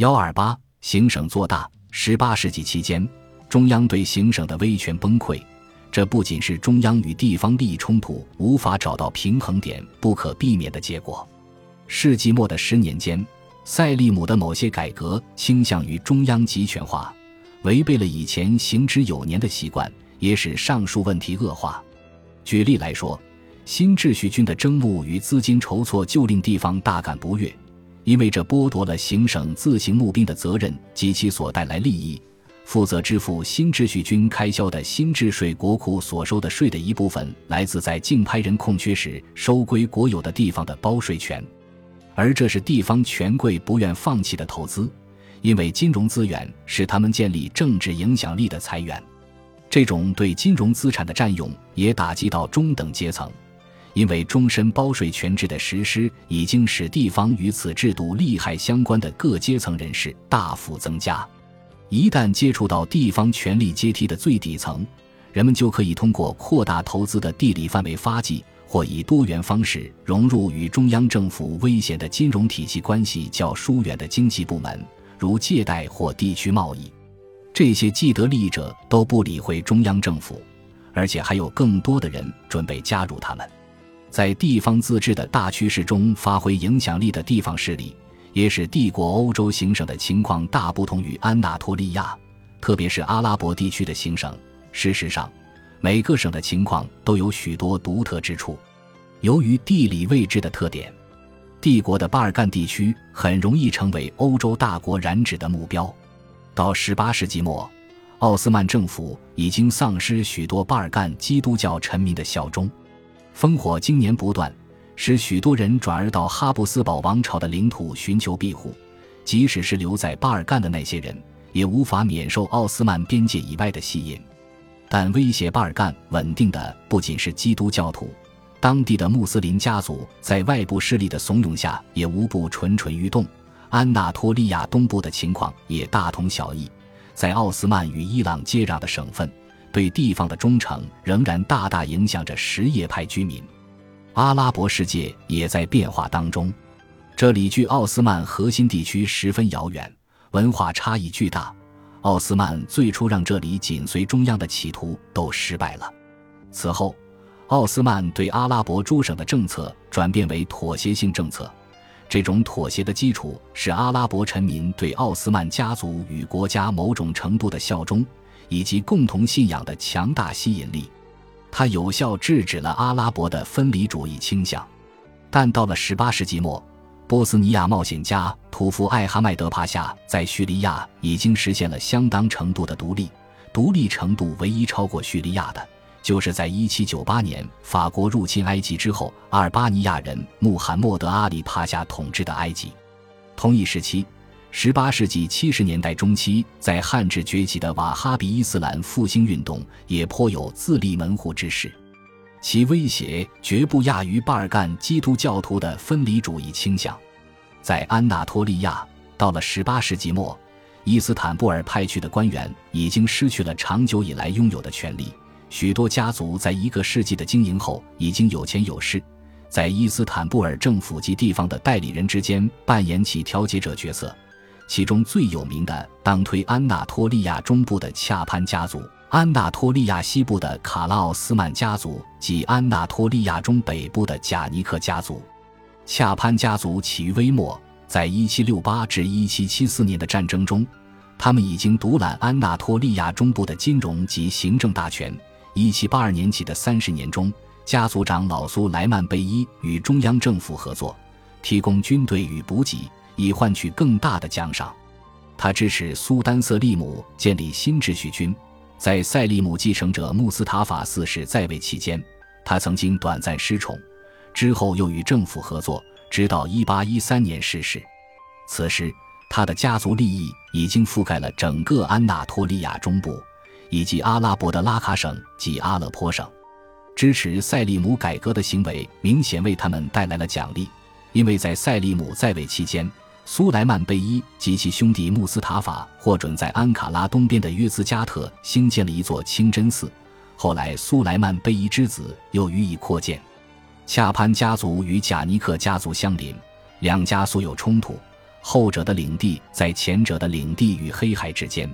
幺二八，行省做大。十八世纪期间，中央对行省的威权崩溃，这不仅是中央与地方利益冲突无法找到平衡点不可避免的结果。世纪末的十年间，塞利姆的某些改革倾向于中央集权化，违背了以前行之有年的习惯，也使上述问题恶化。举例来说，新秩序军的征募与资金筹措就令地方大感不悦。因为这剥夺了行省自行募兵的责任及其所带来利益，负责支付新秩序军开销的新秩税国库所收的税的一部分来自在竞拍人空缺时收归国有的地方的包税权，而这是地方权贵不愿放弃的投资，因为金融资源是他们建立政治影响力的财源。这种对金融资产的占用也打击到中等阶层。因为终身包税权制的实施，已经使地方与此制度利害相关的各阶层人士大幅增加。一旦接触到地方权力阶梯的最底层，人们就可以通过扩大投资的地理范围发迹，或以多元方式融入与中央政府危险的金融体系关系较疏远的经济部门，如借贷或地区贸易。这些既得利益者都不理会中央政府，而且还有更多的人准备加入他们。在地方自治的大趋势中发挥影响力的地方势力，也使帝国欧洲行省的情况大不同于安纳托利亚，特别是阿拉伯地区的行省。事实上，每个省的情况都有许多独特之处。由于地理位置的特点，帝国的巴尔干地区很容易成为欧洲大国染指的目标。到18世纪末，奥斯曼政府已经丧失许多巴尔干基督教臣民的效忠。烽火经年不断，使许多人转而到哈布斯堡王朝的领土寻求庇护。即使是留在巴尔干的那些人，也无法免受奥斯曼边界以外的吸引。但威胁巴尔干稳定的不仅是基督教徒，当地的穆斯林家族在外部势力的怂恿下，也无不蠢蠢欲动。安纳托利亚东部的情况也大同小异，在奥斯曼与伊朗接壤的省份。对地方的忠诚仍然大大影响着什叶派居民。阿拉伯世界也在变化当中，这里距奥斯曼核心地区十分遥远，文化差异巨大。奥斯曼最初让这里紧随中央的企图都失败了。此后，奥斯曼对阿拉伯诸省的政策转变为妥协性政策。这种妥协的基础是阿拉伯臣民对奥斯曼家族与国家某种程度的效忠。以及共同信仰的强大吸引力，它有效制止了阿拉伯的分离主义倾向。但到了18世纪末，波斯尼亚冒险家土夫艾哈迈德帕夏在叙利亚已经实现了相当程度的独立，独立程度唯一超过叙利亚的，就是在1798年法国入侵埃及之后，阿尔巴尼亚人穆罕默德阿里帕夏统治的埃及。同一时期。十八世纪七十年代中期，在汉至崛起的瓦哈比伊斯兰复兴运动也颇有自立门户之势，其威胁绝不亚于巴尔干基督教徒的分离主义倾向。在安纳托利亚，到了十八世纪末，伊斯坦布尔派去的官员已经失去了长久以来拥有的权利，许多家族在一个世纪的经营后已经有钱有势，在伊斯坦布尔政府及地方的代理人之间扮演起调解者角色。其中最有名的，当推安纳托利亚中部的恰潘家族，安纳托利亚西部的卡拉奥斯曼家族及安纳托利亚中北部的贾尼克家族。恰潘家族起于微末，在1768至1774年的战争中，他们已经独揽安纳托利亚中部的金融及行政大权。1782年起的三十年中，家族长老苏莱曼贝伊与中央政府合作，提供军队与补给。以换取更大的奖赏，他支持苏丹瑟利姆建立新秩序军。在塞利姆继承者穆斯塔法四世在位期间，他曾经短暂失宠，之后又与政府合作，直到1813年逝世。此时，他的家族利益已经覆盖了整个安纳托利亚中部，以及阿拉伯的拉卡省及阿勒颇省。支持塞利姆改革的行为明显为他们带来了奖励，因为在塞利姆在位期间。苏莱曼贝伊及其兄弟穆斯塔法获准在安卡拉东边的约兹加特兴建了一座清真寺，后来苏莱曼贝伊之子又予以扩建。恰潘家族与贾尼克家族相邻，两家素有冲突。后者的领地在前者的领地与黑海之间。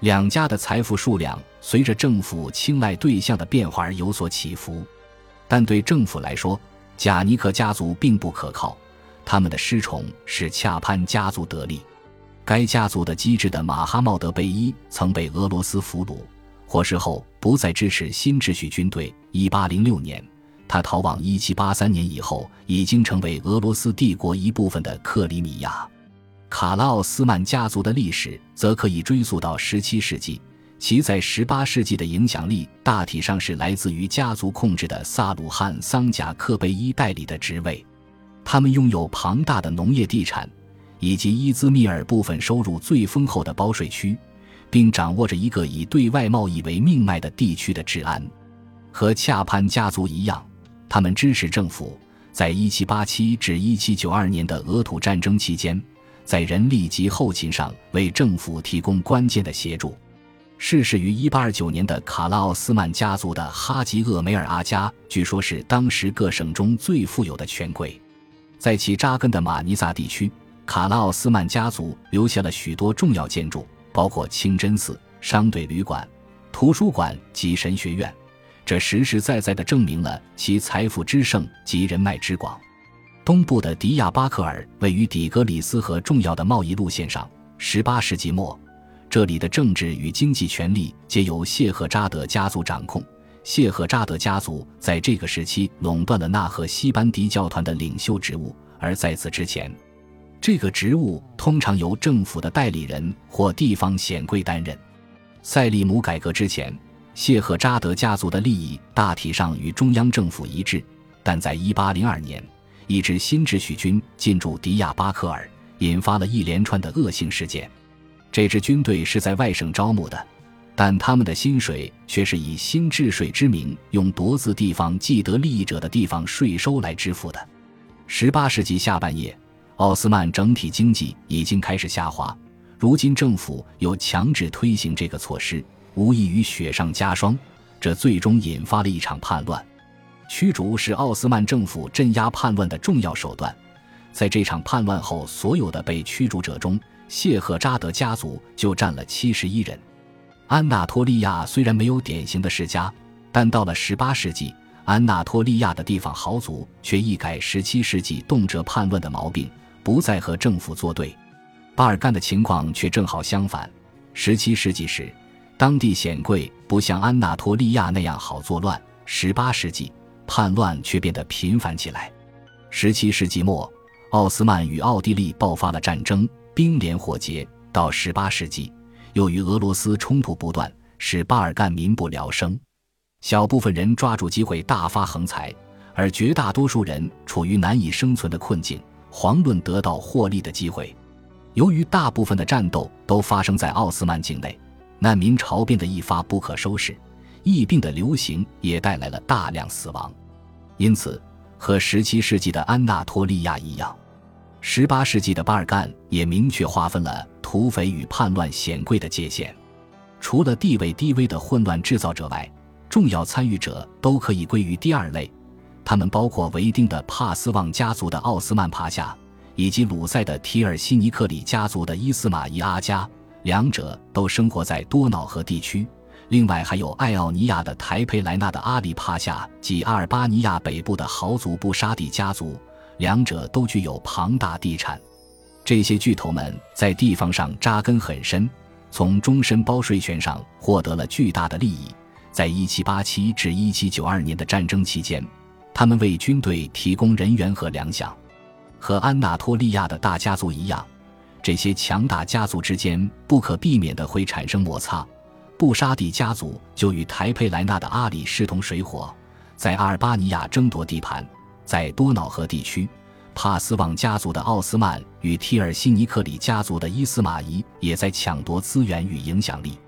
两家的财富数量随着政府青睐对象的变化而有所起伏，但对政府来说，贾尼克家族并不可靠。他们的失宠使恰潘家族得利。该家族的机智的马哈茂德贝伊曾被俄罗斯俘虏，获释后不再支持新秩序军队。1806年，他逃往1783年以后已经成为俄罗斯帝国一部分的克里米亚。卡拉奥斯曼家族的历史则可以追溯到17世纪，其在18世纪的影响力大体上是来自于家族控制的萨鲁汉桑贾克贝伊代理的职位。他们拥有庞大的农业地产，以及伊兹密尔部分收入最丰厚的包税区，并掌握着一个以对外贸易为命脉的地区的治安。和恰潘家族一样，他们支持政府在1787至1792年的俄土战争期间。在人力及后勤上为政府提供关键的协助。逝世于1829年的卡拉奥斯曼家族的哈吉厄梅尔阿加，据说是当时各省中最富有的权贵。在其扎根的马尼萨地区，卡拉奥斯曼家族留下了许多重要建筑，包括清真寺、商队旅馆、图书馆及神学院，这实实在在地证明了其财富之盛及人脉之广。东部的迪亚巴克尔位于底格里斯河重要的贸易路线上。18世纪末，这里的政治与经济权力皆由谢赫扎德家族掌控。谢赫扎德家族在这个时期垄断了纳赫西班迪教团的领袖职务，而在此之前，这个职务通常由政府的代理人或地方显贵担任。塞利姆改革之前，谢赫扎德家族的利益大体上与中央政府一致，但在1802年。一支新秩序军进驻迪亚巴克尔，引发了一连串的恶性事件。这支军队是在外省招募的，但他们的薪水却是以新治税之名，用夺自地方既得利益者的地方税收来支付的。十八世纪下半叶，奥斯曼整体经济已经开始下滑，如今政府又强制推行这个措施，无异于雪上加霜。这最终引发了一场叛乱。驱逐是奥斯曼政府镇压叛乱的重要手段。在这场叛乱后，所有的被驱逐者中，谢赫扎德家族就占了七十一人。安纳托利亚虽然没有典型的世家，但到了十八世纪，安纳托利亚的地方豪族却一改十七世纪动辄叛乱的毛病，不再和政府作对。巴尔干的情况却正好相反。十七世纪时，当地显贵不像安纳托利亚那样好作乱。十八世纪。叛乱却变得频繁起来。十七世纪末，奥斯曼与奥地利爆发了战争，兵连火结。到十八世纪，由于俄罗斯冲突不断，使巴尔干民不聊生。小部分人抓住机会大发横财，而绝大多数人处于难以生存的困境，遑论得到获利的机会。由于大部分的战斗都发生在奥斯曼境内，难民潮变得一发不可收拾。疫病的流行也带来了大量死亡。因此，和17世纪的安纳托利亚一样，18世纪的巴尔干也明确划分了土匪与叛乱显贵的界限。除了地位低微的混乱制造者外，重要参与者都可以归于第二类。他们包括维丁的帕斯旺家族的奥斯曼帕夏，以及鲁塞的提尔西尼克里家族的伊斯玛仪阿加，两者都生活在多瑙河地区。另外还有爱奥尼亚的台佩莱纳的阿里帕夏及阿尔巴尼亚北部的豪族布沙蒂家族，两者都具有庞大地产。这些巨头们在地方上扎根很深，从终身包税权上获得了巨大的利益。在1787至1792年的战争期间，他们为军队提供人员和粮饷。和安纳托利亚的大家族一样，这些强大家族之间不可避免的会产生摩擦。布沙蒂家族就与台佩莱纳的阿里势同水火，在阿尔巴尼亚争夺地盘；在多瑙河地区，帕斯旺家族的奥斯曼与提尔西尼克里家族的伊斯玛仪也在抢夺资源与影响力。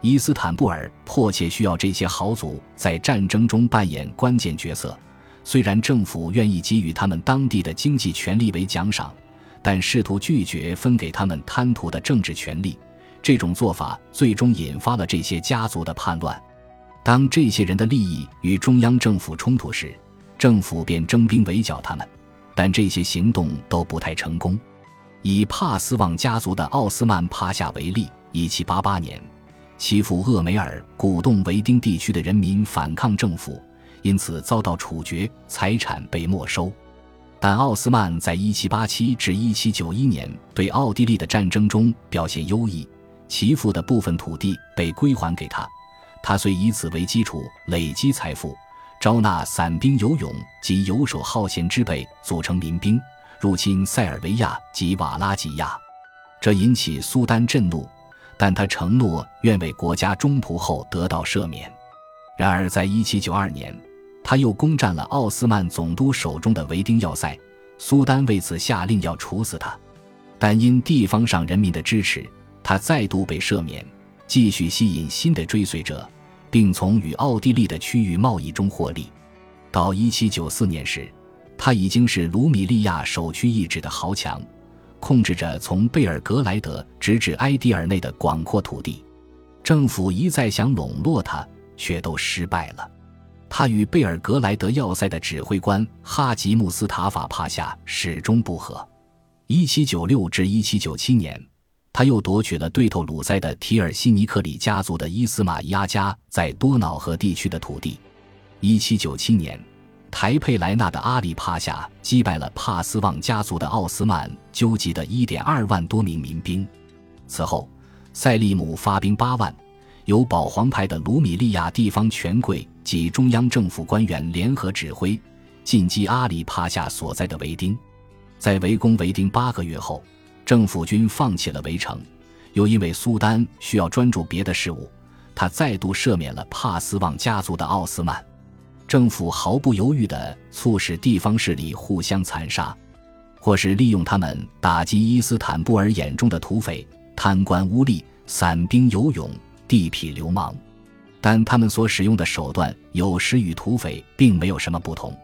伊斯坦布尔迫切需要这些豪族在战争中扮演关键角色。虽然政府愿意给予他们当地的经济权利为奖赏，但试图拒绝分给他们贪图的政治权利。这种做法最终引发了这些家族的叛乱。当这些人的利益与中央政府冲突时，政府便征兵围剿他们，但这些行动都不太成功。以帕斯旺家族的奥斯曼帕夏为例，一七八八年，其父厄梅尔，鼓动维丁地区的人民反抗政府，因此遭到处决，财产被没收。但奥斯曼在一七八七至一七九一年对奥地利的战争中表现优异，其父的部分土地被归还给他，他遂以此为基础累积财富，招纳散兵游勇及游手好闲之辈，组成民兵。入侵塞尔维亚及瓦拉吉亚，这引起苏丹震怒，但他承诺愿为国家中仆后得到赦免。然而，在1792年，他又攻占了奥斯曼总督手中的维丁要塞，苏丹为此下令要处死他，但因地方上人民的支持，他再度被赦免，继续吸引新的追随者，并从与奥地利的区域贸易中获利。到1794年时。他已经是卢米利亚首屈一指的豪强，控制着从贝尔格莱德直至埃迪尔内的广阔土地。政府一再想笼络他，却都失败了。他与贝尔格莱德要塞的指挥官哈吉穆斯塔法帕夏始终不和。1796至1797年，他又夺取了对头鲁塞的提尔西尼克里家族的伊斯马亚加在多瑙河地区的土地。1797年。台佩莱纳的阿里帕夏击败了帕斯旺家族的奥斯曼纠集的1.2万多名民兵。此后，塞利姆发兵8万，由保皇派的卢米利亚地方权贵及中央政府官员联合指挥，进击阿里帕夏所在的维丁。在围攻维丁八个月后，政府军放弃了围城，又因为苏丹需要专注别的事务，他再度赦免了帕斯旺家族的奥斯曼。政府毫不犹豫地促使地方势力互相残杀，或是利用他们打击伊斯坦布尔眼中的土匪、贪官污吏、散兵游勇、地痞流氓。但他们所使用的手段有时与土匪并没有什么不同。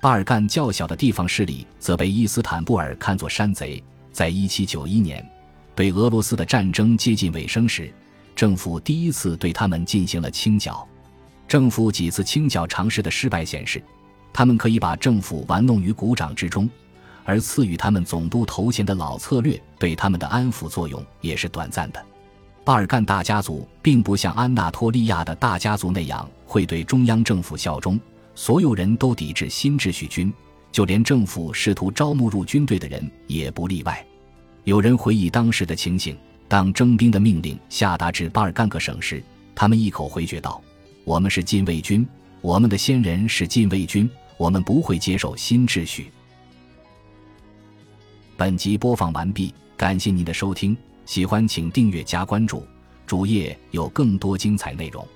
巴尔干较小的地方势力则被伊斯坦布尔看作山贼。在一七九一年，对俄罗斯的战争接近尾声时，政府第一次对他们进行了清剿。政府几次清剿尝试的失败显示，他们可以把政府玩弄于股掌之中，而赐予他们总督头衔的老策略对他们的安抚作用也是短暂的。巴尔干大家族并不像安纳托利亚的大家族那样会对中央政府效忠，所有人都抵制新秩序军，就连政府试图招募入军队的人也不例外。有人回忆当时的情形：当征兵的命令下达至巴尔干各省时，他们一口回绝道。我们是禁卫军，我们的先人是禁卫军，我们不会接受新秩序。本集播放完毕，感谢您的收听，喜欢请订阅加关注，主页有更多精彩内容。